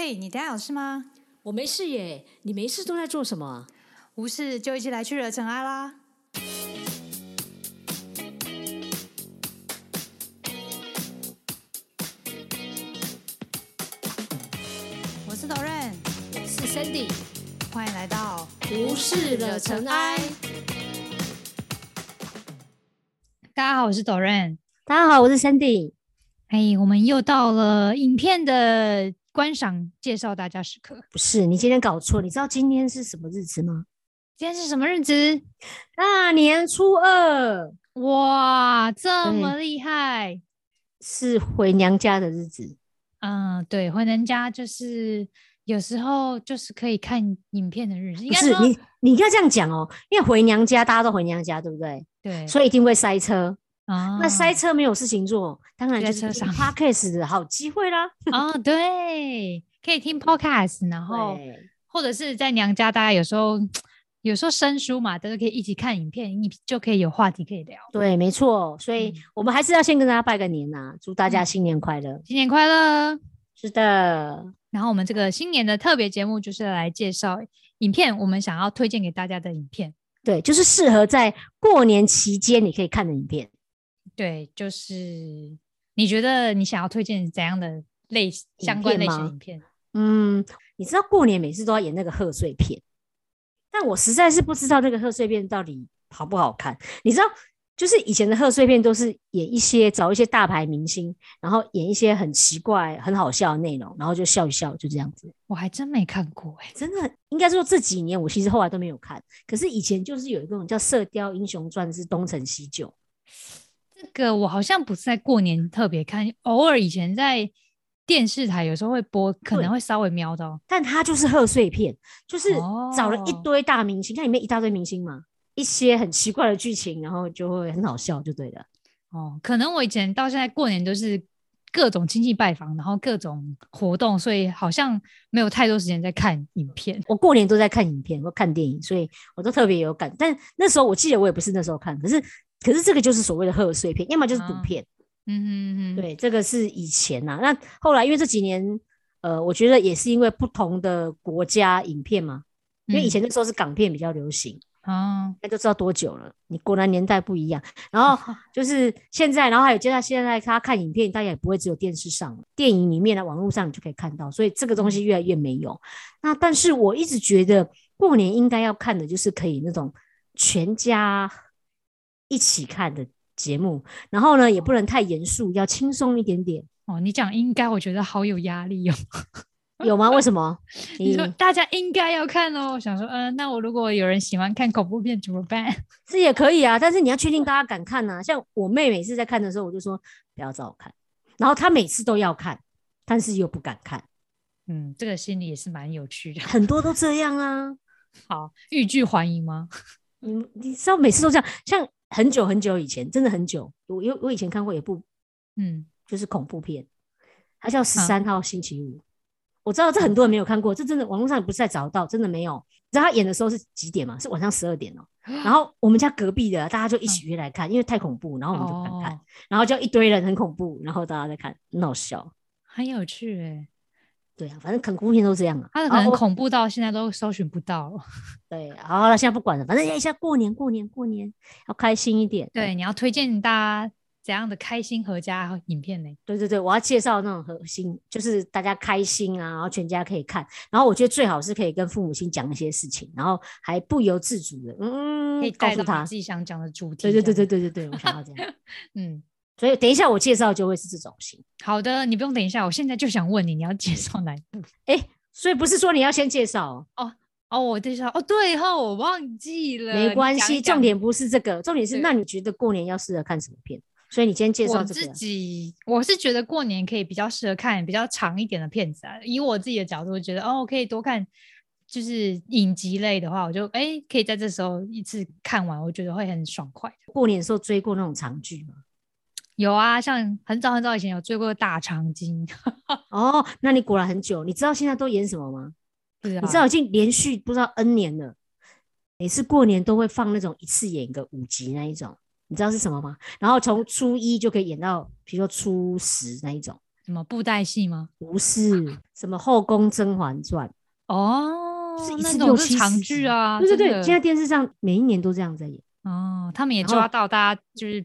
嘿，你等下有事吗？我没事耶，你没事都在做什么啊？无事就一起来去惹尘埃啦！我是 Doren，是 Sandy，欢迎来到无事惹尘埃。大家好，我是 Doren。大家好，我是 Sandy。哎，我们又到了影片的观赏介绍大家时刻。不是，你今天搞错，你知道今天是什么日子吗？今天是什么日子？大年初二，哇，这么厉害！是回娘家的日子。嗯，对，回娘家就是有时候就是可以看影片的日子。应不是你，你要这样讲哦，因为回娘家大家都回娘家，对不对？对，所以一定会塞车。啊，那塞车没有事情做，当然就是听 podcast 的好机会啦。哦，对，可以听 podcast，然后或者是在娘家，大家有时候有时候生疏嘛，都是可以一起看影片，你就可以有话题可以聊。对，没错，所以嗯我们还是要先跟大家拜个年呐、祝大家新年快乐。新年快乐！是的，然后我们这个新年的特别节目就是来介绍影片，我们想要推荐给大家的影片。对，就是适合在过年期间你可以看的影片。对，就是你觉得你想要推荐怎样的类相关类型影片？嗯，你知道过年每次都要演那个贺岁片，但我实在是不知道那个贺岁片到底好不好看。你知道，就是以前的贺岁片都是演一些找一些大牌明星，然后演一些很奇怪、很好笑的内容，然后就笑一笑，就这样子。我还真没看过哎、真的应该说这几年我其实后来都没有看，可是以前就是有一种叫《射雕英雄传》是东成西就，这个我好像不是在过年特别看，偶尔以前在电视台有时候会播，可能会稍微瞄到。但它就是贺岁片，就是找了一哦堆大明星，看里面一大堆明星嘛，一些很奇怪的剧情，然后就会很好笑，就对了。哦，可能我以前到现在过年都是各种亲戚拜访，然后各种活动，所以好像没有太多时间在看影片。我过年都在看影片或看电影，所以我都特别有感。但那时候我记得我也不是那时候看，可是可是这个就是所谓的贺岁片，要么就是赌啊片。嗯嗯嗯，对，这个是以前呐、那后来因为这几年，呃，我觉得也是因为不同的国家影片嘛，因为以嗯前那时候是港片比较流行，哦，那就知道多久了。你果然年代不一样。然后 就是现在，然后还有接下现在他看影片，大家也不会只有电视上了，电影里面的网络上你就可以看到，所以这个东西越来越没有。那但是我一直觉得过年应该要看的就是可以那种全家一起看的节目，然后呢也不能太严肃，要轻松一点点。哦，你讲应该，我觉得好有压力哦。有吗？为什么？你说大家应该要看哦，我想说，嗯、那我如果有人喜欢看恐怖片怎么办？这也可以啊，但是你要确定大家敢看呐、像我妹每次在看的时候，我就说不要找我看，然后她每次都要看，但是又不敢看，嗯，这个心理也是蛮有趣的。很多都这样啊。好，欲拒还迎吗？你你知道每次都这样，像很久很久以前，真的很久，我有我以前看过一部嗯，就是恐怖片，它叫《十啊三号星期五》。我知道这很多人没有看过，这真的网络上也不是在找得到，真的没有。你知道他演的时候是几点吗？是晚上十二点哦、然后我们家隔壁的大家就一起约来看，因为太恐怖，然后我们就不敢看，嗯哦然后就一堆人很恐怖，然后大家在看，很好笑。很有趣哎，对啊，反正恐怖片都这样啊。他的可能恐怖到现在都搜寻不到了。对，好了，现在不管了，反正一下过年过年过年要开心一点。对，你要推荐大家怎样的开心合家影片呢？对对对，我要介绍那种核心，就是大家开心啊，然后全家可以看。然后我觉得最好是可以跟父母亲讲一些事情，然后还不由自主的，嗯可以，告诉他自。己想讲的主题。对对对对对对对，我想要这样。嗯，所以等一下我介绍就会是这种型。好的，你不用等一下，我现在就想问你，你要介绍哪一部？哎，所以不是说你要先介绍哦，哦，我介绍哦，对哈，我忘记了，没关系，重点不是这个，重点是那你觉得过年要适合看什么片？所以你今天介绍我自。己我是觉得过年可以比较适合看比较长一点的片子啊。以我自己的角度，我觉得哦，可以多看，就是影集类的话，我就哎可以在这时候一次看完，我觉得会很爽快。过年的时候追过那种长剧吗？有啊，像很早很早以前有追过《大长今 》，哦，那你果然很久。你知道现在都演什么吗？是啊你知道已经连续不知道 N 年了，每次过年都会放那种一次演个五集那一种，你知道是什么吗？然后从初一就可以演到，比如说初十那一种，什么布袋戏吗？不是什么《后宫甄嬛传》哦，是一那种是次六七长剧啊，对对对，现在电视上每一年都这样在演。哦，他们也抓到大家就是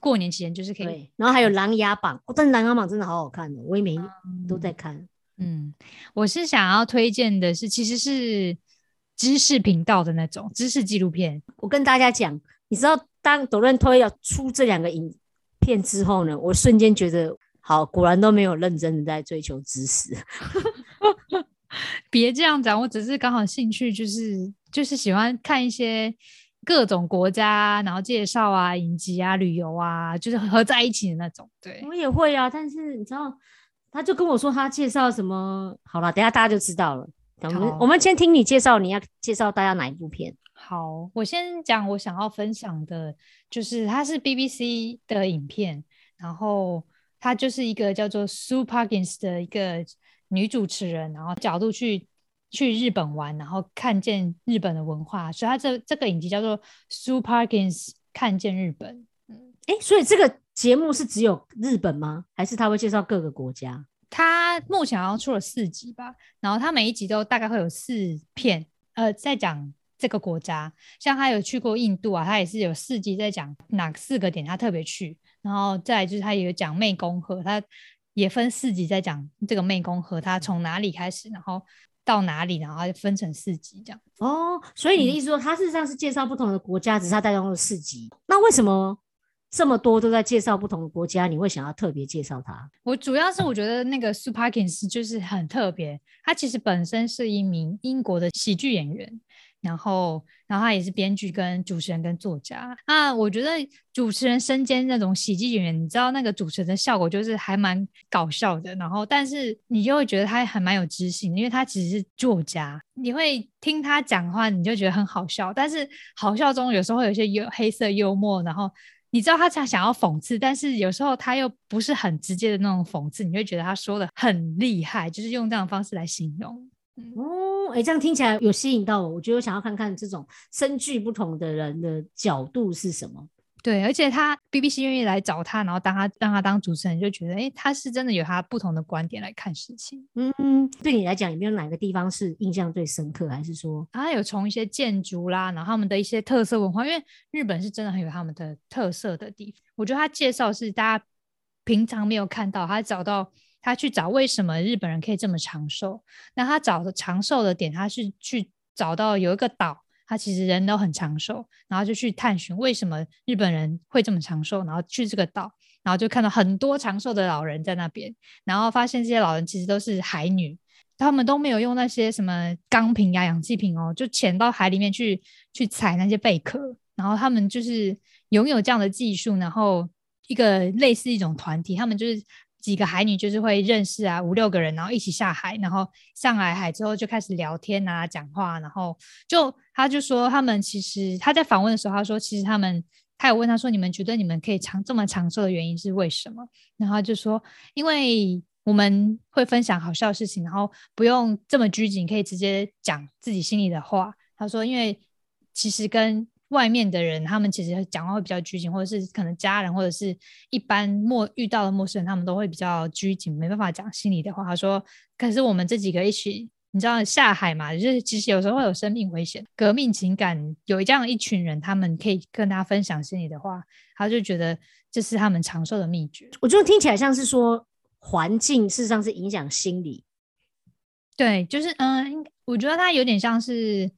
过年期间就是可以对，然后还有《琅琊榜》，哦，但是《琅琊榜》真的好好看的，我也每一都在看。嗯，我是想要推荐的是，其实是知识频道的那种知识纪录片。我跟大家讲，你知道当抖论推要出这两个影片之后呢，我瞬间觉得，好，果然都没有认真的在追求知识。别这样讲，我只是刚好兴趣就是就是喜欢看一些各种国家，然后介绍啊、影集啊、旅游啊，就是合在一起的那种。对，我也会啊，但是你知道，他就跟我说他介绍什么，好了，等下大家就知道了。我们我们先听你介绍，你要介绍大家哪一部片？好，我先讲我想要分享的，就是它是 BBC 的影片，然后它就是一个叫做 Sue Parkins 的一个女主持人，然后角度去去日本玩，然后看见日本的文化，所以他这这个影集叫做 Sue Parkins 看见日本。哎，所以这个节目是只有日本吗？还是他会介绍各个国家？他目前好像出了四集吧，然后他每一集都大概会有四片，呃，在讲这个国家。像他有去过印度啊，他也是有四集在讲哪四个点他特别去，然后再来就是他也有讲湄公河，他也分四集在讲这个湄公河，他从哪里开始，然后到哪里，然后就分成四级这样。哦，所以你的意思说，它事实上是介绍不同的国家，只是它带动了四级。那为什么这么多都在介绍不同的国家？你会想要特别介绍它？我主要是我觉得那个 Sue Parkins 就是很特别，他其实本身是一名英国的喜剧演员，然后然后他也是编剧跟主持人跟作家。那我觉得主持人身兼那种喜剧演员，你知道那个主持人的效果就是还蛮搞笑的，然后但是你就会觉得他还蛮有知性，因为他其实是作家，你会听他讲话，你就觉得很好笑，但是好笑中有时候会有一些幽黑色幽默，然后。你知道他想想要讽刺，但是有时候他又不是很直接的那种讽刺，你会觉得他说的很厉害，就是用这样方式来形容。哦，哎，这样听起来有吸引到我，我觉得我想要看看这种身具不同的人的角度是什么。对，而且他 BBC 愿意来找他，然后当他让他当主持人，就觉得哎，他是真的有他不同的观点来看事情。嗯，对你来讲，有没有哪个地方是印象最深刻，还是说他有从一些建筑啦，然后他们的一些特色文化，因为日本是真的很有他们的特色的地方。我觉得他介绍是大家平常没有看到，他找到他去找为什么日本人可以这么长寿。那他找的长寿的点，他是去找到有一个岛。他其实人都很长寿，然后就去探寻为什么日本人会这么长寿，然后去这个岛，然后就看到很多长寿的老人在那边，然后发现这些老人其实都是海女，他们都没有用那些什么钢瓶呀、氧气瓶哦，就潜到海里面去去采那些贝壳，然后他们就是拥有这样的技术，然后一个类似一种团体，他们就是。几个海女就是会认识啊，五六个人，然后一起下海，然后上来海之后就开始聊天啊，讲话，然后就他就说他们其实他在访问的时候，他说其实他们他有问他说你们觉得你们可以长这么长寿的原因是为什么？然后就说因为我们会分享好笑的事情，然后不用这么拘谨，可以直接讲自己心里的话。他说因为其实跟外面的人，他们其实讲话会比较拘谨，或者是可能家人或者是一般陌遇到的陌生人，他们都会比较拘谨，没办法讲心里的话。他说：“可是我们这几个一起，你知道下海嘛？就是其实有时候会有生命危险，革命情感有这样一群人，他们可以跟他分享心里的话，他就觉得这是他们长寿的秘诀。我觉得听起来像是说环境事实上是影响心理。对，就是嗯，我觉得他有点像是。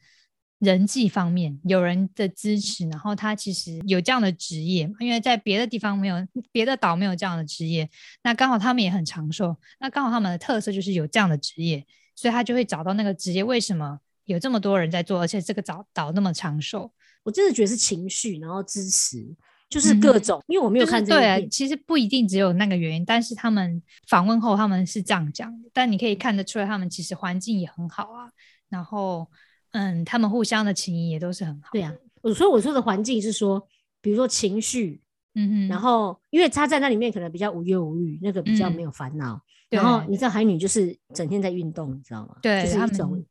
人际方面有人的支持，然后他其实有这样的职业，因为在别的地方没有，别的岛没有这样的职业，那刚好他们也很长寿，那刚好他们的特色就是有这样的职业，所以他就会找到那个职业，为什么有这么多人在做，而且这个岛岛那么长寿？我真的觉得是情绪，然后支持，就是各种，因为我没有看这个对，其实不一定只有那个原因，但是他们访问后他们是这样讲的，但你可以看得出来，他们其实环境也很好啊，然后。嗯，他们互相的情谊也都是很好。对啊，我说我说的环境是说，比如说情绪，嗯哼，然后因为他在那里面可能比较无忧无虑，那个比较没有烦恼。然后你知道海女就是整天在运动，你知道吗？对，就是一种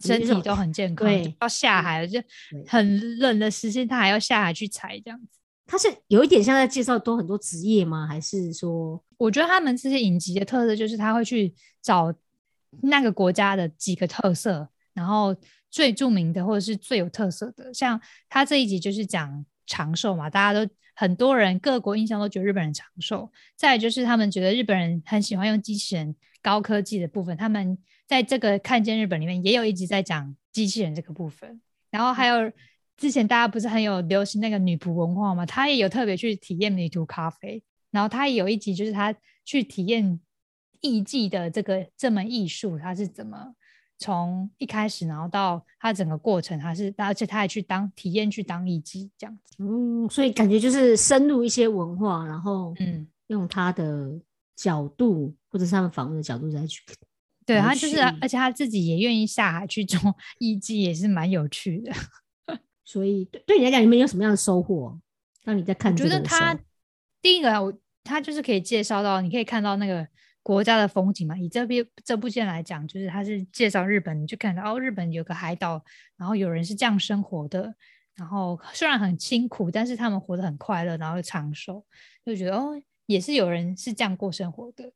身体都很健康。对，要下海就很冷的时间，他还要下海去采这样子。他是有一点像在介绍多很多职业吗？还是说，我觉得他们这些影集的特色就是他会去找那个国家的几个特色，然后最著名的或者是最有特色的，像他这一集就是讲长寿嘛，大家都很多人各国印象都觉得日本人长寿，再就是他们觉得日本人很喜欢用机器人高科技的部分，他们在这个看见日本里面也有一集在讲机器人这个部分，然后还有之前大家不是很有流行那个女仆文化嘛，他也有特别去体验女仆咖啡，然后他也有一集就是他去体验艺伎的这个这门艺术，他是怎么从一开始，然后到他整个过程，他是而且他还去当体验去当艺伎这样子，嗯，所以感觉就是深入一些文化，然后嗯。用他的角度或者是他们访问的角度再去，对他就是，而且他自己也愿意下海去做 艺伎，也是蛮有趣的。所以对对你来讲，你们有什么样的收获？当你在看我觉得他第一个啊，我他就是可以介绍到，你可以看到那个国家的风景嘛。以这边这部片来讲，就是他是介绍日本，你就看到哦，日本有个海岛，然后有人是这样生活的，然后虽然很辛苦，但是他们活得很快乐，然后又长寿，就觉得哦，也是有人是这样过生活的。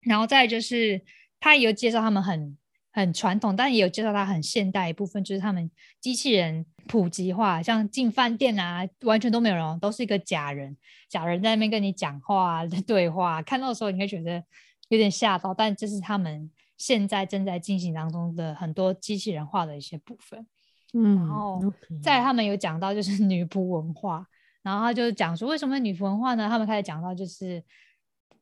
然后再就是他也有介绍他们很很传统，但也有介绍它很现代一部分，就是他们机器人普及化，像进饭店啊，完全都没有人，都是一个假人，假人在那边跟你讲话 对话，看到的时候你会觉得有点吓到，但这是他们现在正在进行当中的很多机器人化的一些部分。嗯，然后在他们有讲到就是女仆文化，然后他就讲说为什么女仆文化呢？他们开始讲到就是，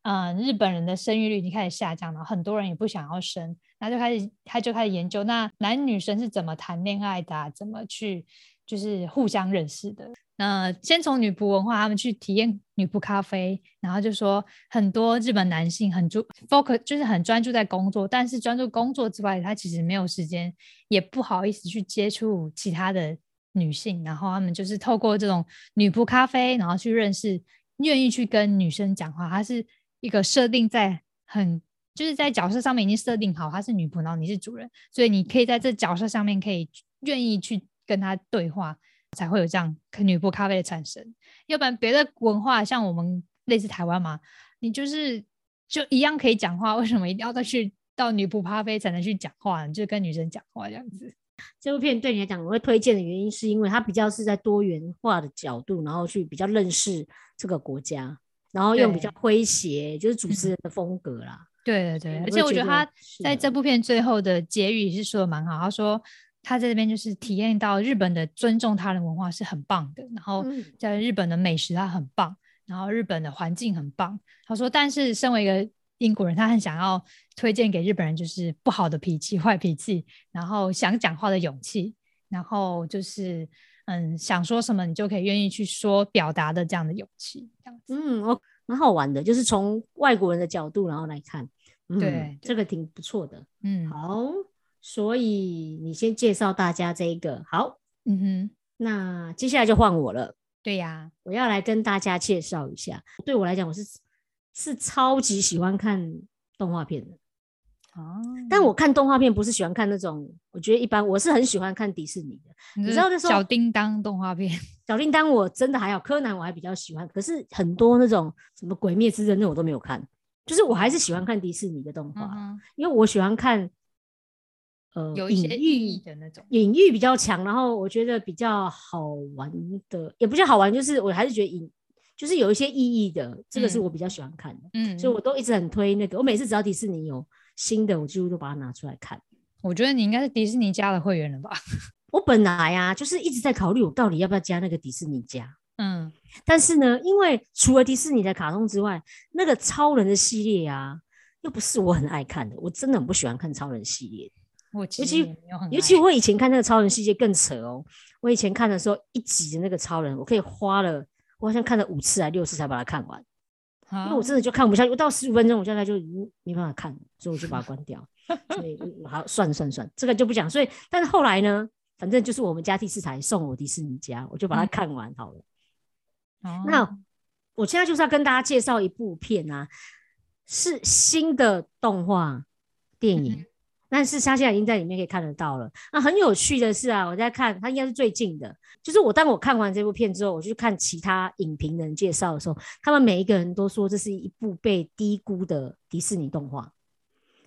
嗯、日本人的生育率已经开始下降了，很多人也不想要生，然后就开始他就开始研究那男女生是怎么谈恋爱的、怎么去就是互相认识的。那先从女仆文化，他们去体验女仆咖啡，然后就说很多日本男性很注 focus，就是很专注在工作，但是专注工作之外，他其实没有时间，也不好意思去接触其他的女性，然后他们就是透过这种女仆咖啡，然后去认识，愿意去跟女生讲话，他是一个设定在很。就是在角色上面已经设定好，她是女仆，然后你是主人，所以你可以在这角色上面可以愿意去跟她对话，才会有这样女仆咖啡的产生。要不然别的文化像我们类似台湾嘛，你就是就一样可以讲话，为什么一定要再去到女仆咖啡才能去讲话呢？就跟女生讲话这样子。这部片对你来讲，我会推荐的原因是因为它比较是在多元化的角度，然后去比较认识这个国家，然后用比较诙谐，就是主持人的风格啦。对对对，而且我觉得他在这部片最后的结语是说的蛮好，他说他在这边就是体验到日本的尊重他人文化是很棒的，然后嗯在日本的美食他很棒，然后日本的环境很棒。他说，但是身为一个英国人，他很想要推荐给日本人就是不好的脾气、坏脾气，然后想讲话的勇气，然后就是嗯想说什么你就可以愿意去说表达的这样的勇气，这样子。嗯，哦，蛮好玩的，就是从外国人的角度然后来看，嗯、对这个挺不错的。嗯好，所以你先介绍大家这一个，好，嗯哼，那接下来就换我了。对呀，我要来跟大家介绍一下，对我来讲，我是是超级喜欢看动画片的。哦，但我看动画片不是喜欢看那种，我觉得一般，我是很喜欢看迪士尼的。你知道那时候小叮当动画片，小叮当我真的还好，柯南我还比较喜欢，可是很多那种什么鬼灭之刃那我都没有看，就是我还是喜欢看迪士尼的动画，嗯，因为我喜欢看呃有一些寓意喻的那种。隐喻比较强，然后我觉得比较好玩的，也不叫好玩，就是我还是觉得隐就是有一些意义的，这个是嗯我比较喜欢看的，嗯，所以我都一直很推那个，我每次只要迪士尼有新的，我几乎都把它拿出来看。我觉得你应该是迪士尼家的会员了吧？我本来啊，就是一直在考虑我到底要不要加那个迪士尼加，嗯，但是呢，因为除了迪士尼的卡通之外，那个超人的系列啊，又不是我很爱看的，我真的很不喜欢看超人系列。我其实其尤其我以前看那个超人系列更扯哦，我以前看的时候，一集的那个超人，我可以花了，我好像看了五次还六次才把它看完，因为我真的就看不下去，我到十五分钟我现在就已经没办法看了，所以我就把它关掉。所以嗯好，算了算了算了，这个就不讲。所以，但是后来呢，反正就是我们家第四台送我迪士尼家，我就把它嗯看完好了。哦那我现在就是要跟大家介绍一部片啊，是新的动画电影，嗯但是他现在已经在里面可以看得到了。那很有趣的是啊，我在看，他应该是最近的，就是我当我看完这部片之后，我就去看其他影评人介绍的时候，他们每一个人都说这是一部被低估的迪士尼动画，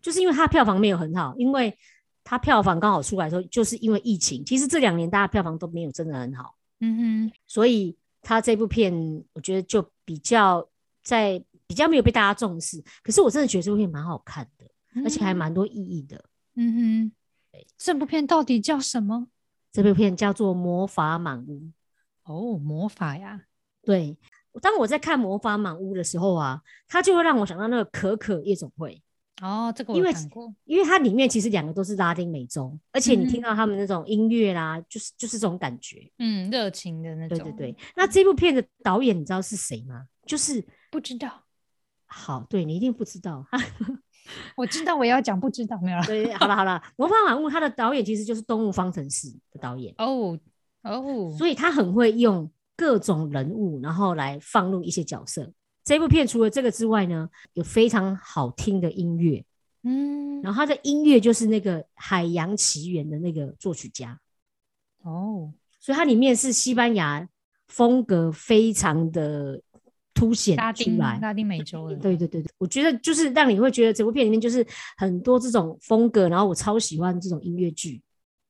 就是因为它票房没有很好，因为它票房刚好出来的时候，就是因为疫情，其实这两年大家票房都没有真的很好，嗯哼，所以他这部片我觉得就比较在比较没有被大家重视。可是我真的觉得这部片蛮好看的，而且还蛮多意义的。嗯哼，这部片到底叫什么？这部片叫做《魔法满屋》。哦，魔法呀！对，当我在看《魔法满屋》的时候啊，它就会让我想到那个可可夜总会。哦，这个因为我看过。因为它里面其实两个都是拉丁美洲，而且你听嗯到他们那种音乐啦，就是就是这种感觉。嗯，热情的那种。对对对，，那这部片的导演你知道是谁吗？就是不知道，好，对你一定不知道。我知道我要讲不知道没有了。对，好了好了，《魔法满屋》它的导演其实就是《动物方程式》的导演，哦哦，所以他很会用各种人物，然后来放入一些角色。这部片除了这个之外呢，有非常好听的音乐，嗯，然后它的音乐就是那个《海洋奇缘》的那个作曲家，哦，所以它里面是西班牙风格非常的凸显出来。拉丁美洲的。对对对对，我觉得就是让你会觉得整部片里面就是很多这种风格，然后我超喜欢这种音乐剧。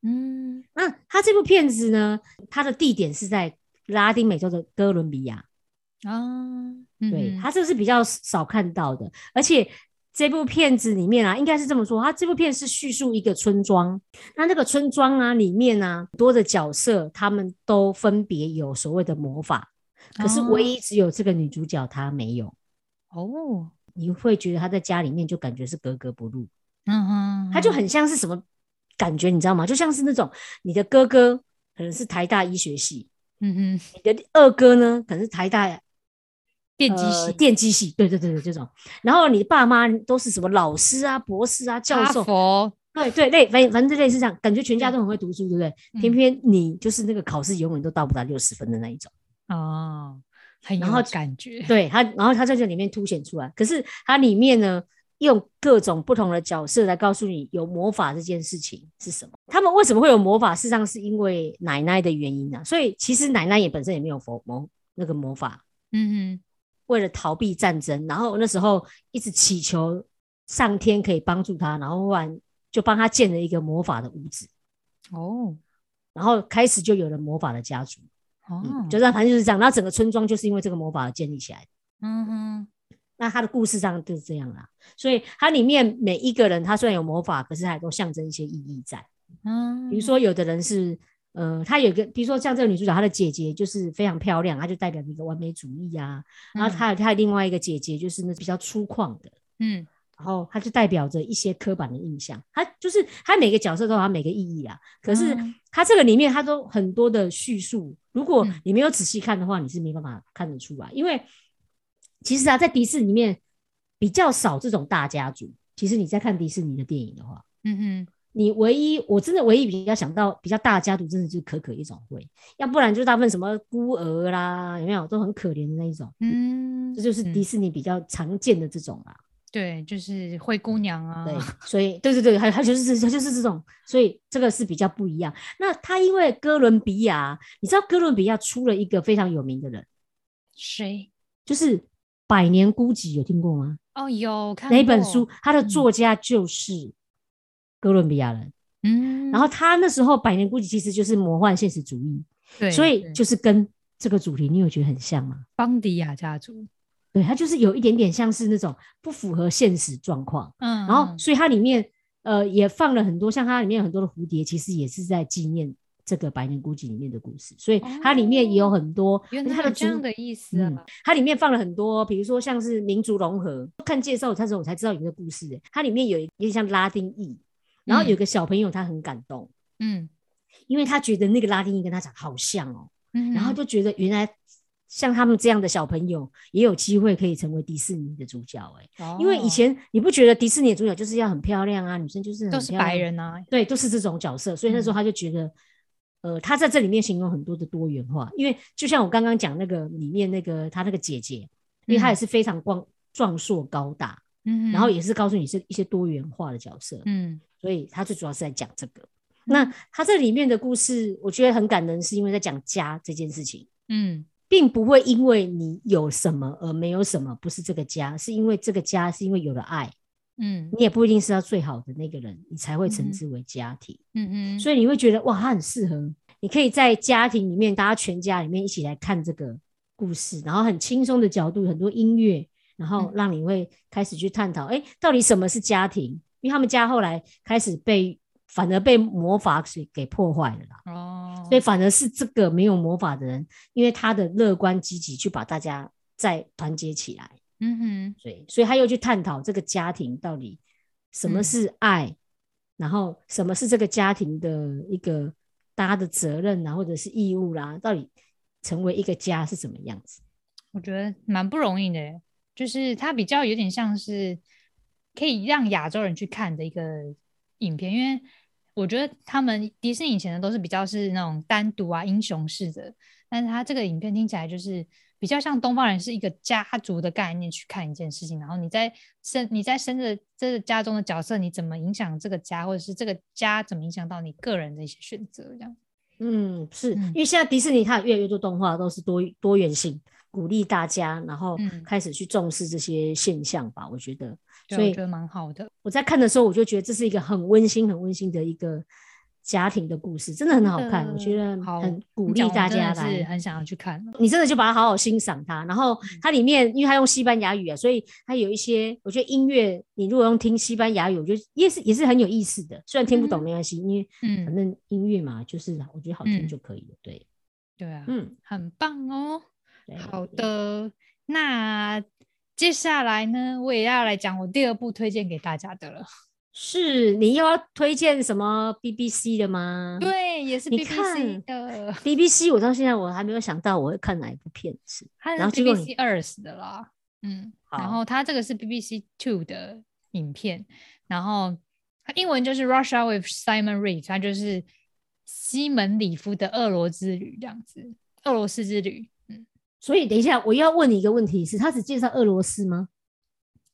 嗯，那他这部片子呢，它的地点是在拉丁美洲的哥伦比亚，啊，对，嗯它这个是比较少看到的，而且这部片子里面啊，应该是这么说，它这部片是叙述一个村庄，那那个村庄啊里面啊，多的角色他们都分别有所谓的魔法，可是唯一只有这个女主角她没有，哦，你会觉得她在家里面就感觉是格格不入，嗯哼，她就很像是什么感觉，你知道吗？就像是那种你的哥哥可能是台大医学系，嗯哼，你的二哥呢可能是台大电机呃系、电机系，对对对对，这种。然后你爸妈都是什么老师啊、博士啊、教授，佛，对对类，反反正就类似这样，感觉全家都很会读书，对不对？嗯偏偏你就是那个考试永远都到不达六十分的那一种。哦，很然后有感觉。对他，然后他在这里面凸显出来。可是它里面呢，用各种不同的角色来告诉你有魔法这件事情是什么。他们为什么会有魔法？事实上是因为奶奶的原因啊。所以其实奶奶也本身也没有佛魔那个魔法，嗯嗯为了逃避战争，然后那时候一直祈求上天可以帮助他，然后忽然就帮他建了一个魔法的屋子，哦然后开始就有了魔法的家族，哦，嗯，就这样，反正就是这样。然后整个村庄就是因为这个魔法而建立起来的。嗯哼，那他的故事上就是这样啦，所以它里面每一个人他虽然有魔法，可是还都象征一些意义在。嗯，比如说有的人是。呃，他有一个，比如说像这个女主角，她的姐姐就是非常漂亮，她就代表一个完美主义啊。然后她有她有另外一个姐姐，就是那比较粗犷的，嗯然后它就代表着一些刻板的印象，它就是它每个角色都有它每个意义啊。可是嗯它这个里面它都很多的叙述，如果嗯你没有仔细看的话，你是没办法看得出来。因为其实啊，在迪士尼里面比较少这种大家族。其实你在看迪士尼的电影的话，嗯哼，你唯一我真的唯一比较想到比较大家族，真的就是可可夜总会，要不然就是大部分什么孤儿啦，有没有都很可怜的那一种。嗯，这就是迪嗯士尼比较常见的这种啦。对，就是灰姑娘啊，对，所以对对对，还还就是它就是这种，所以这个是比较不一样。那他因为哥伦比亚，你知道哥伦比亚出了一个非常有名的人，谁？就是《百年孤寂》，有听过吗？哦，有看过那一本书，，他的嗯作家就是哥伦比亚人。嗯，然后他那时候《百年孤寂》其实就是魔幻现实主义，对，所以就是跟这个主题，你有觉得很像吗？邦迪亚家族，对，它就是有一点点像是那种不符合现实状况。嗯，然后嗯所以它里面呃也放了很多，像它里面有很多的蝴蝶，其实也是在纪念这个《百年孤寂》里面的故事，所以它里面也有很多，它的主来有这样的意思啊嗯，它里面放了很多，比如说像是民族融合。看介绍它时候我才知道有一个故事，它里面有一个像拉丁裔，然后有嗯个小朋友他很感动，嗯因为他觉得那个拉丁裔跟他长好像哦，嗯，然后就觉得原来。像他们这样的小朋友也有机会可以成为迪士尼的主角哎、因为以哦前你不觉得迪士尼的主角就是要很漂亮啊，女生就是很都是白人啊，对，都是这种角色，所以那时候他就觉得，呃，他在这里面形容很多的多元化，因为就像我刚刚讲那个里面那个他那个姐姐，因为她也嗯。是非常光壮硕高大，嗯，然后也是告诉你是一些多元化的角色，嗯。所以他最主要是在讲这个。那他这里面的故事，我觉得很感人，是因为在讲家这件事情，嗯并不会因为你有什么而没有什么，不是这个家，是因为这个家是因为有了爱，嗯你也不一定是他最好的那个人，你才会称之为家庭。嗯嗯，所以你会觉得哇，他很适合，你可以在家庭里面，大家全家里面一起来看这个故事，然后很轻松的角度，很多音乐，然后嗯让你会开始去探讨，哎、到底什么是家庭？因为他们家后来开始被反而被魔法给给破坏了啦，哦，所以反而是这个没有魔法的人，因为他的乐观积极去把大家再团结起来，嗯哼，所以所以他又去探讨这个家庭到底什么嗯是爱，然后什么是这个家庭的一个大家的责任啊，或者是义务啦、到底成为一个家是什么样子？我觉得蛮不容易的，就是他比较有点像是可以让亚洲人去看的一个影片，因为我觉得他们迪士尼以前的都是比较是那种单独啊英雄式的，但是他这个影片听起来就是比较像东方人是一个家族的概念去看一件事情，然后你在生你在生的这个家中的角色，你怎么影响这个家，或者是这个家怎么影响到你个人的一些选择，这样。嗯，是嗯因为现在迪士尼它有越来越多动画都是多多元性，鼓励大家，然后嗯开始去重视这些现象吧。我觉得，对，所以我觉得蛮好的。我在看的时候，我就觉得这是一个很温馨、很温馨的一个家庭的故事，真的很好看。我觉得很鼓励大家来。是很想要去看。你真的就把它好好欣赏它，然后嗯它里面因为它用西班牙语啊，所以它有一些我觉得音乐，你如果用听西班牙语，我觉得也是也是很有意思的。虽然听不懂嗯没关系，因为反嗯，正音乐嘛，就是我觉得好听嗯就可以了。对，对啊，嗯，很棒哦。好的，那接下来呢，我也要来讲我第二部推荐给大家的了。是你又要推荐什么 BBC 的吗？对，也是你 BBC 的，，BBC 我到现在我还没有想到我会看哪一部片子。它是 BBC Earth 的啦。嗯，然后它这个是 BBC Two 的影片，然后它英文就是 Russia with Simon Reeve，它就是西门里夫的俄罗之旅这样子，俄罗斯之旅。嗯，所以等一下我要问你一个问题是，他只介绍俄罗斯吗？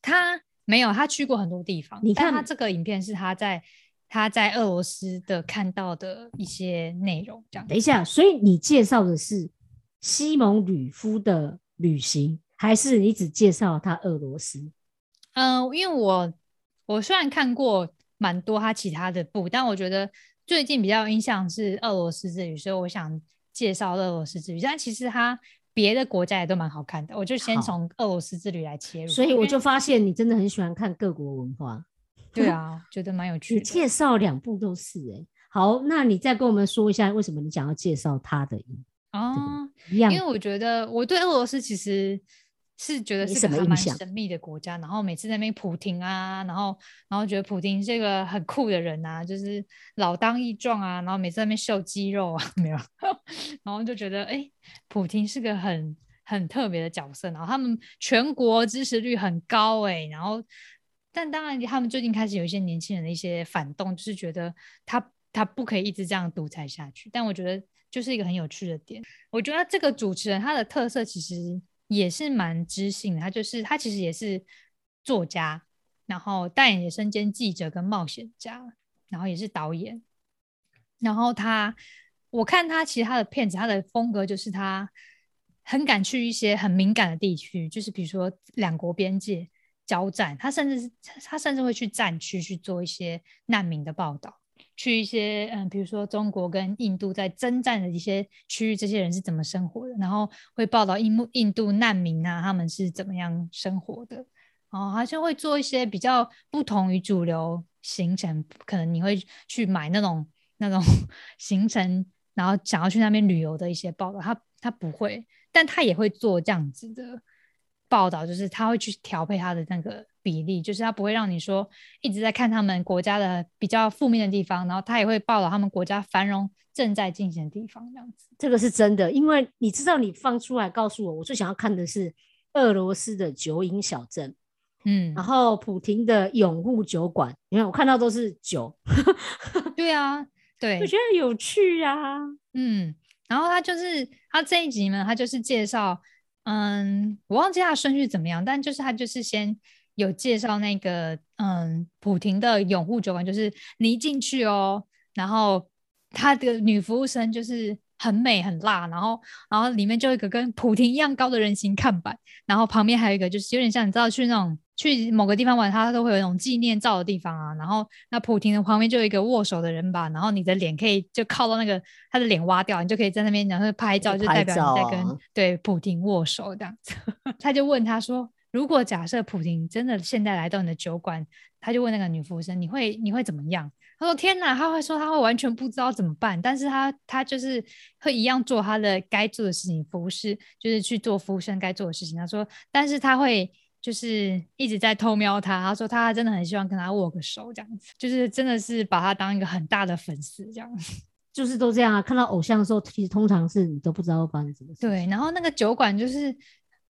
他没有，他去过很多地方。你看他这个影片是他在他在俄罗斯的看到的一些内容，这样等一下，所以你介绍的是西蒙吕夫的旅行，还是你只介绍他俄罗斯？嗯、因为我我虽然看过蛮多他其他的部，但我觉得最近比较有印象是俄罗斯之旅，所以我想介绍俄罗斯之旅。但其实他别的国家也都蛮好看的，我就先好从俄罗斯之旅来切入。所以我就发现你真的很喜欢看各国文化。对啊，觉得蛮有趣。介绍两部都是哎、好，那你再跟我们说一下为什么你想要介绍他的影哦，因为我觉得我对俄罗斯其实是觉得是个还蛮神秘的国家，然后每次在那边普廷啊，然后然后觉得普廷是个很酷的人啊，就是老当益壮啊，然后每次在那边秀肌肉啊，没有，然后就觉得哎、诶普廷是个很很特别的角色，然后他们全国支持率很高哎、然后但当然他们最近开始有一些年轻人的一些反动，就是觉得他他不可以一直这样独裁下去，但我觉得就是一个很有趣的点。我觉得这个主持人他的特色其实也是蛮知性的，他就是他其实也是作家，然后但也身兼记者跟冒险家，然后也是导演。然后他，我看他其他的片子，他的风格就是他很敢去一些很敏感的地区，就是比如说两国边界交战，他甚至是他甚至会去战区去做一些难民的报道。去一些嗯，比如说中国跟印度在征战的一些区域，这些人是怎么生活的，然后会报道印度印度难民啊，他们是怎么样生活的，然后他就会做一些比较不同于主流行程，可能你会去买那种那种 行程，然后想要去那边旅游的一些报道，他他不会，但他也会做这样子的报道，就是他会去调配他的那个比例，就是他不会让你说一直在看他们国家的比较负面的地方，然后他也会报道他们国家繁荣正在进行的地方，这样子。这个是真的，因为你知道，你放出来告诉我，我最想要看的是俄罗斯的酒瘾小镇，嗯然，后普廷的永护酒馆。你看，我看到都是酒，对啊，对，我觉得有趣啊。嗯，然后他就是他这一集呢，他就是介绍，嗯，我忘记他顺序怎么样，但就是他就是先有介绍那个嗯普婷的永护酒馆，就是你一进去哦，然后他的女服务生就是很美很辣，然后然后里面就有一个跟普婷一样高的人形看板，然后旁边还有一个就是有点像你知道去那种去某个地方玩，他都会有一种纪念照的地方啊，然后那普廷的旁边就有一个握手的人吧，然后你的脸可以就靠到那个他的脸挖掉，你就可以在那边然后拍照，就代表你在跟对普廷握手这样子。他就问他说。如果假设普廷真的现在来到你的酒馆，他就问那个女服务生：“你会你会怎么样？”他说：“天哪！”他会说他会完全不知道怎么办，但是他他就是会一样做他的该做的事情，服侍就是去做服务生该做的事情。他说：“但是他会就是一直在偷瞄他。”他说：“他真的很希望跟他握个手，这样子，就是真的是把他当一个很大的粉丝，这样 就是都这样啊。看到偶像的时候，其实通常是你都不知道发生什么事。对，然后那个酒馆就是。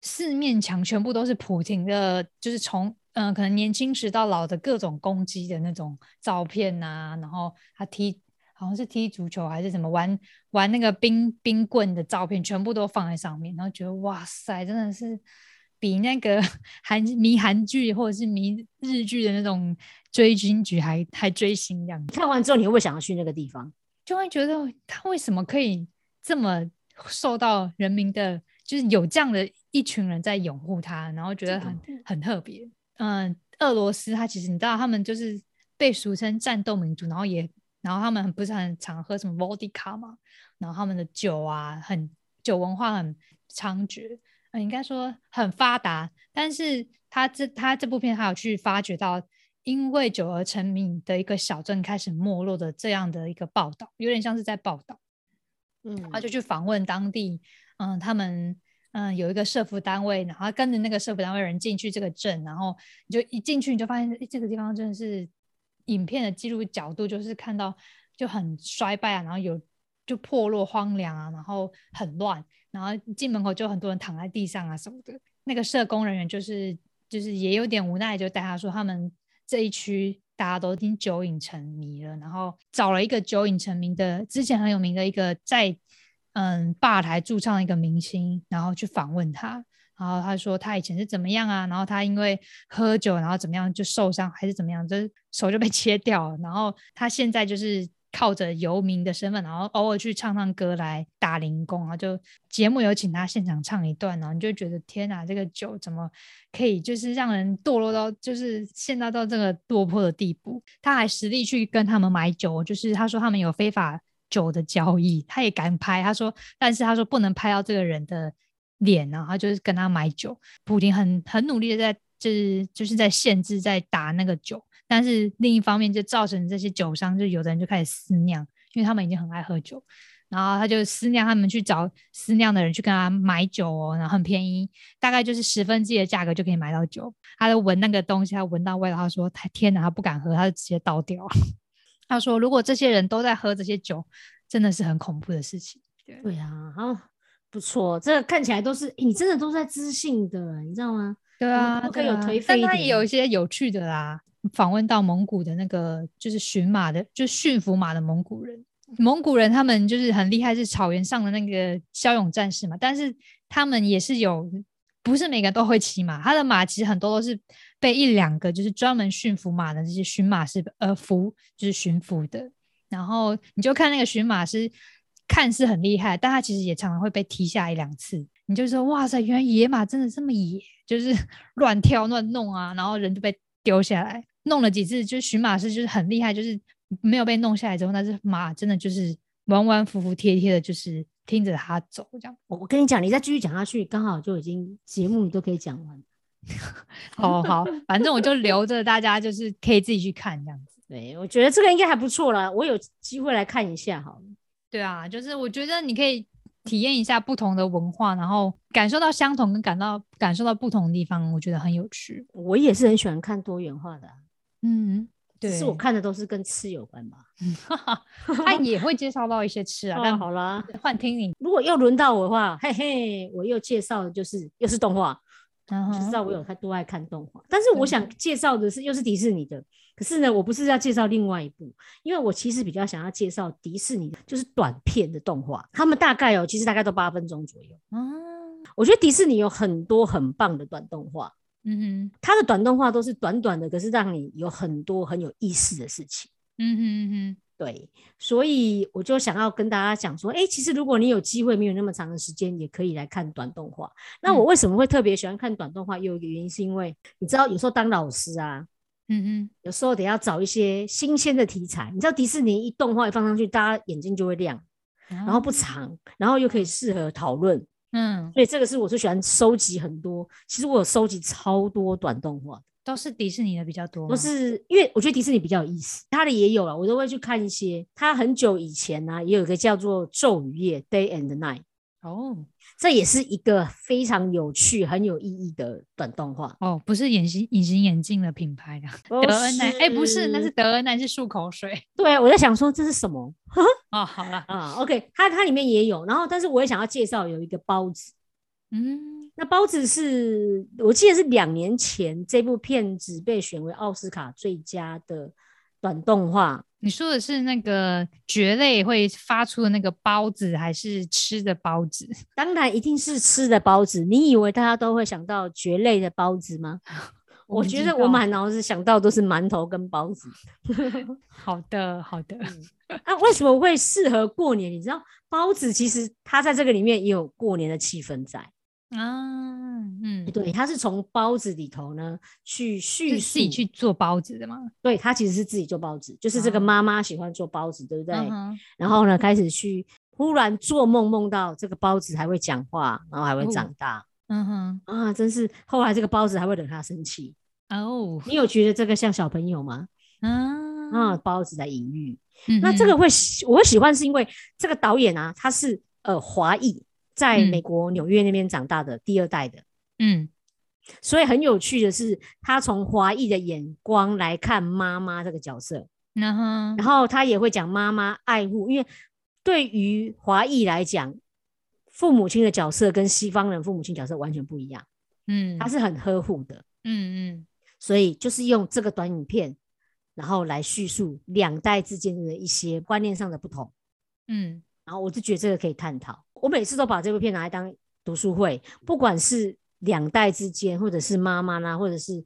四面墙全部都是普京的，就是从嗯，可能年轻时到老的各种攻击的那种照片呐，然后他踢好像是踢足球还是什么玩玩那个冰冰棍的照片，全部都放在上面，然后觉得哇塞，真的是比那个 韩迷韩剧或者是迷日剧的那种追星剧还还追星这样。看完之后，你会不会想要去那个地方？就会觉得他为什么可以这么受到人民的？就是有这样的一群人在拥护他，然后觉得很很特别。嗯，俄罗斯他其实你知道，他们就是被俗称战斗民族，然后也然后他们不是很常喝什么 vodka 嘛，然后他们的酒啊，很酒文化很猖獗，嗯，应该说很发达。但是他这他这部片还有去发掘到因为久而成名的一个小镇开始没落的这样的一个报道，有点像是在报道。嗯，他就去访问当地。嗯，他们嗯有一个社服单位，然后跟着那个社服单位人进去这个镇，然后你就一进去你就发现，哎，这个地方真的是影片的记录角度，就是看到就很衰败啊，然后有就破落荒凉啊，然后很乱，然后进门口就很多人躺在地上啊什么的。那个社工人员就是就是也有点无奈，就带他说，他们这一区大家都已经酒瘾成迷了，然后找了一个酒瘾成名的之前很有名的一个在。嗯，吧台驻唱的一个明星，然后去访问他，然后他说他以前是怎么样啊？然后他因为喝酒，然后怎么样就受伤，还是怎么样，就是手就被切掉了。然后他现在就是靠着游民的身份，然后偶尔去唱唱歌来打零工啊。就节目有请他现场唱一段，然后你就觉得天哪，这个酒怎么可以就是让人堕落到就是现在到这个落魄的地步？他还实力去跟他们买酒，就是他说他们有非法。酒的交易，他也敢拍。他说，但是他说不能拍到这个人的脸，然后就是跟他买酒。普京很很努力的在，就是就是在限制，在打那个酒。但是另一方面，就造成这些酒商，就有的人就开始私酿，因为他们已经很爱喝酒。然后他就私酿，他们去找私酿的人去跟他买酒哦，然后很便宜，大概就是十分之一的价格就可以买到酒。他就闻那个东西，他闻到味道，他说他天哪，他不敢喝，他就直接倒掉。他说：“如果这些人都在喝这些酒，真的是很恐怖的事情。”对对啊，好不错，这看起来都是你真的都在知性的，你知道吗？对啊，可以有颓废但他也有一些有趣的啦。访问到蒙古的那个就是驯马的，就驯服马的蒙古人。蒙古人他们就是很厉害，是草原上的那个骁勇战士嘛。但是他们也是有，不是每个人都会骑马。他的马其实很多都是。被一两个就是专门驯服马的这些驯马师呃服就是驯服的，然后你就看那个驯马师看似很厉害，但他其实也常常会被踢下一两次。你就说哇塞，原来野马真的这么野，就是 乱跳乱弄啊，然后人就被丢下来，弄了几次，就是驯马师就是很厉害，就是没有被弄下来之后，那只马真的就是完完服服帖帖的，就是听着他走这样。我我跟你讲，你再继续讲下去，刚好就已经节目你都可以讲完。好好，反正我就留着大家，就是可以自己去看这样子。对，我觉得这个应该还不错了，我有机会来看一下好了。对啊，就是我觉得你可以体验一下不同的文化，然后感受到相同跟感到感受到不同的地方，我觉得很有趣。我也是很喜欢看多元化的，嗯，对，是我看的都是跟吃有关吧。他也会介绍到一些吃啊，但好了，换听你。如果又轮到我的话，嘿嘿，我又介绍的就是又是动画。就知道我有太多爱看动画，但是我想介绍的是又是迪士尼的，可是呢，我不是要介绍另外一部，因为我其实比较想要介绍迪士尼的，就是短片的动画，他们大概哦，其实大概都八分钟左右。嗯，我觉得迪士尼有很多很棒的短动画，嗯哼，他的短动画都是短短的，可是让你有很多很有意思的事情。嗯哼嗯哼，对，所以我就想要跟大家讲说，哎，其实如果你有机会，没有那么长的时间，也可以来看短动画。那我为什么会特别喜欢看短动画？有一个原因是因为你知道，有时候当老师啊，嗯哼，有时候得要找一些新鲜的题材。你知道迪士尼一动画一放上去，大家眼睛就会亮，然后不长，然后又可以适合讨论。嗯，所以这个是我最喜欢收集很多。其实我有收集超多短动画。都是迪士尼的比较多，不是因为我觉得迪士尼比较有意思，它的也有了，我都会去看一些。它很久以前呢，也有一个叫做《咒语夜》（Day and Night），哦，这也是一个非常有趣、很有意义的短动画。哦，不是隐形隐形眼镜的品牌的德恩奈，哎，不是，那是德恩奈，是漱口水。对，我在想说这是什么？哦，好了啊，OK，它它里面也有，然后但是我也想要介绍有一个包子，嗯。那包子是我记得是两年前这部片子被选为奥斯卡最佳的短动画。你说的是那个蕨类会发出的那个包子，还是吃的包子？当然一定是吃的包子。你以为大家都会想到蕨类的包子吗？我觉得我满脑子想到都是馒头跟包子。好的，好的。啊，为什么会适合过年？你知道包子其实它在这个里面也有过年的气氛在。啊，嗯，对，他是从包子里头呢去叙述自己去做包子的吗？对他其实是自己做包子，就是这个妈妈喜欢做包子，对不对？然后呢，开始去忽然做梦，梦到这个包子还会讲话，然后还会长大。嗯哼，啊，真是后来这个包子还会惹他生气哦。你有觉得这个像小朋友吗？啊啊，包子的隐喻。那这个会我会喜欢是因为这个导演啊，他是呃华裔。在美国纽约那边长大的第二代的，嗯，所以很有趣的是，他从华裔的眼光来看妈妈这个角色，然后，然后他也会讲妈妈爱护，因为对于华裔来讲，父母亲的角色跟西方人父母亲角色完全不一样，嗯，他是很呵护的，嗯嗯，所以就是用这个短影片，然后来叙述两代之间的一些观念上的不同，嗯。然后我就觉得这个可以探讨。我每次都把这部片拿来当读书会，不管是两代之间，或者是妈妈啦，或者是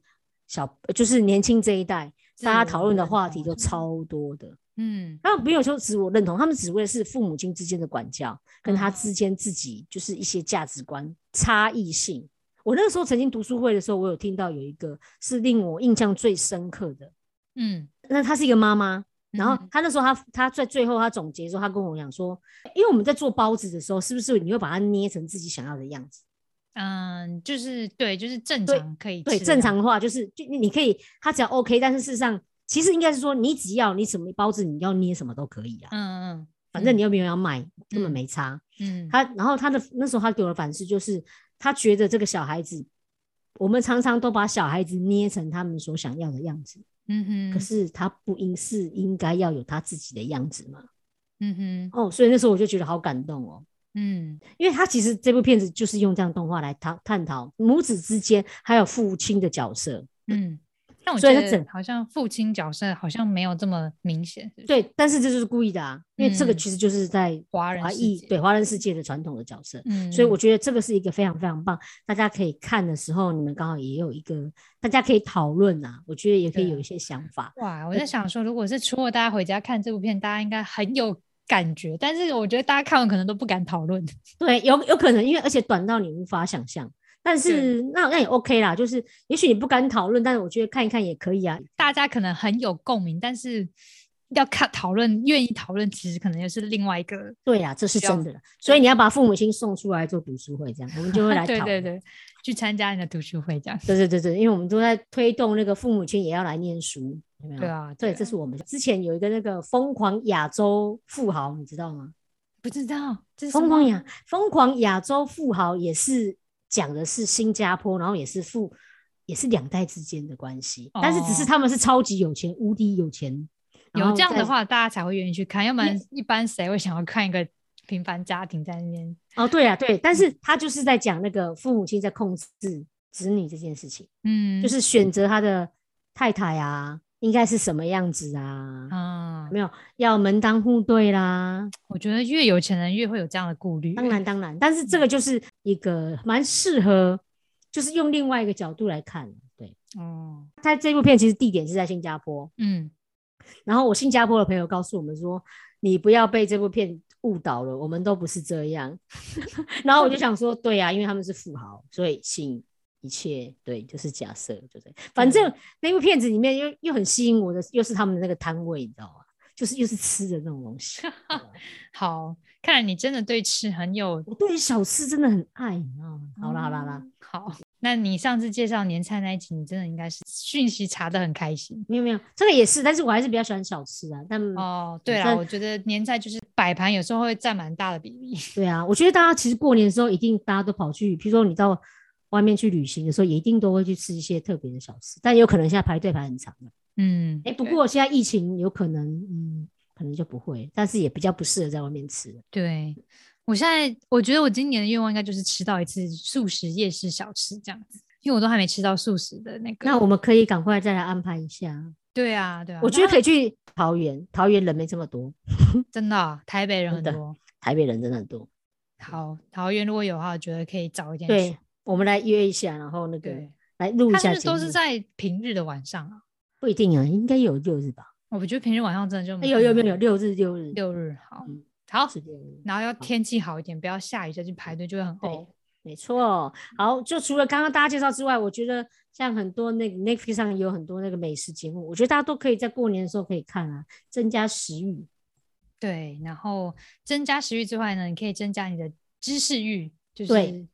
小，就是年轻这一代，大家讨论的话题都超多的。嗯，他们没有说只我认同，他们只为的是父母亲之间的管教，跟他之间自己就是一些价值观差异性。我那个时候曾经读书会的时候，我有听到有一个是令我印象最深刻的。嗯，那她是一个妈妈。然后他那时候他他在最后他总结的时候，他跟我讲说，因为我们在做包子的时候，是不是你会把它捏成自己想要的样子？嗯，就是对，就是正常可以对正常的话，就是就你可以，他只要 OK，但是事实上其实应该是说，你只要你什么包子你要捏什么都可以啊。嗯嗯，反正你又没有要卖，根本没差。嗯，他然后他的那时候他给我的反思就是，他觉得这个小孩子，我们常常都把小孩子捏成他们所想要的样子。嗯哼，可是他不应是应该要有他自己的样子吗？嗯哼，哦，所以那时候我就觉得好感动哦。嗯，因为他其实这部片子就是用这样动画来探探讨母子之间还有父亲的角色。嗯。所以他整好像父亲角色好像没有这么明显，对，但是这就是故意的啊，因为这个其实就是在华人华裔对华人世界的传统的角色，嗯，所以我觉得这个是一个非常非常棒，大家可以看的时候，你们刚好也有一个大家可以讨论啊，我觉得也可以有一些想法。哇，我在想说，如果是初二大家回家看这部片，大家应该很有感觉，但是我觉得大家看完可能都不敢讨论。对，有有可能，因为而且短到你无法想象。但是那那也 OK 啦，就是也许你不敢讨论，但是我觉得看一看也可以啊。大家可能很有共鸣，但是要看讨论，愿意讨论，其实可能又是另外一个。对呀，这是真的。所以你要把父母亲送出来做读书会，这样我们就会来 对对对，去参加你的读书会这样。对对对对，因为我们都在推动那个父母亲也要来念书，有没有？对啊，对，这是我们之前有一个那个疯狂亚洲富豪，你知道吗？不知道，疯狂亚疯狂亚洲富豪也是。讲的是新加坡，然后也是父，也是两代之间的关系，但是只是他们是超级有钱，无敌有钱。有这样的话，大家才会愿意去看，要不然一般谁会想要看一个平凡家庭在那边？哦，对啊，对，但是他就是在讲那个父母亲在控制子女这件事情，嗯，就是选择他的太太啊。应该是什么样子啊？啊，没有要门当户对啦。我觉得越有钱人越会有这样的顾虑。当然，当然，但是这个就是一个蛮适合就是用另外一个角度来看。对，哦，他这部片其实地点是在新加坡，嗯，然后我新加坡的朋友告诉我们说，你不要被这部片误导了，我们都不是这样。然后我就想说，对呀、因为他们是富豪，所以信一切对，就是假设，就这样。反正那部片子里面又又很吸引我的，又是他们的那个摊位，你知道吗？就是又是吃的那种东西。好，看来你真的对吃很有。我对于小吃真的很爱，你知道吗？好啦好啦好啦，嗯，好。那你上次介绍年菜那一集，你真的应该是讯息查的很开心。没有没有，这个也是，但是我还是比较喜欢小吃啊。但哦，对啊，我觉得年菜就是摆盘有时候会占蛮大的比例。对啊，我觉得大家其实过年的时候一定大家都跑去，比如说你到外面去旅行的时候，也一定都会去吃一些特别的小吃，但有可能现在排队排很长了。嗯，哎，不过现在疫情有可能，嗯，可能就不会，但是也比较不适合在外面吃。对我现在我觉得我今年的愿望应该就是吃到一次素食夜市小吃这样子，因为我都还没吃到素食的那个。那我们可以赶快再来安排一下。对啊，对啊，我觉得可以去桃园，桃园人没这么多，真的啊、台北人很多。台北人真的很多。好，桃园如果有的话，我觉得可以早一点对去。，我们来约一下，然后那个对，来录一他下节目。是都是在平日的晚上啊？不一定啊，应该有六日吧？我觉得平日晚上真的就没有有很有有六日六日六日好嗯好。然后要天气好一点，不要下雨再去排队，就会很对呕。没错，好，就除了刚刚大家介绍之外，我觉得像很多那个 Netflix 上有很多那个美食节目，我觉得大家都可以在过年的时候可以看啊，增加食欲。对，然后增加食欲之外呢，你可以增加你的知识欲，就是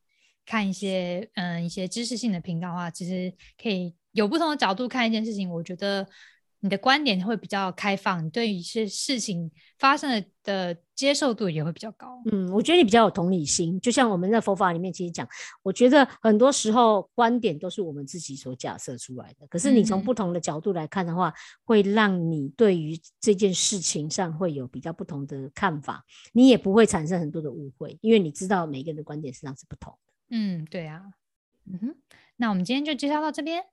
看一些嗯一些知识性的频道的话，其实可以有不同的角度看一件事情。我觉得你的观点会比较开放，你对于一些事情发生的的接受度也会比较高。嗯，我觉得你比较有同理心，就像我们在佛法里面其实讲，我觉得很多时候观点都是我们自己所假设出来的，可是你从嗯不同的角度来看的话，会让你对于这件事情上会有比较不同的看法，你也不会产生很多的误会，因为你知道每个人的观点实际上是不同的。嗯，对啊，嗯哼，那我们今天就介绍到这边。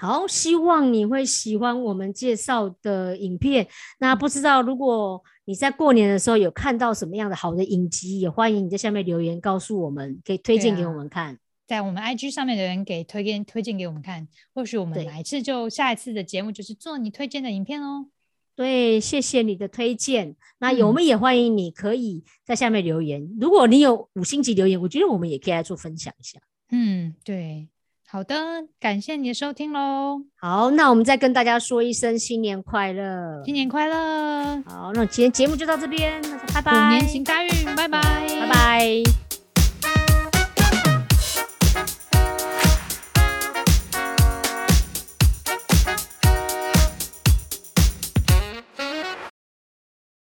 好，希望你会喜欢我们介绍的影片。那不知道如果你在过年的时候有看到什么样的好的影集，也欢迎你在下面留言告诉我们，可以推对荐给我啊们看。在我们 IG 上面的人给推荐推荐给我们看，或许我们对哪一次就下一次的节目就是做你推荐的影片哦。对，谢谢你的推荐。那我嗯们也欢迎你可以在下面留言。如果你有五星级留言，我觉得我们也可以来做分享一下。嗯，对，好的，感谢你的收听喽，好，那我们再跟大家说一声新年快乐。新年快乐，好，那今天节目就到这边，拜拜，虎年行大运，拜拜，拜拜。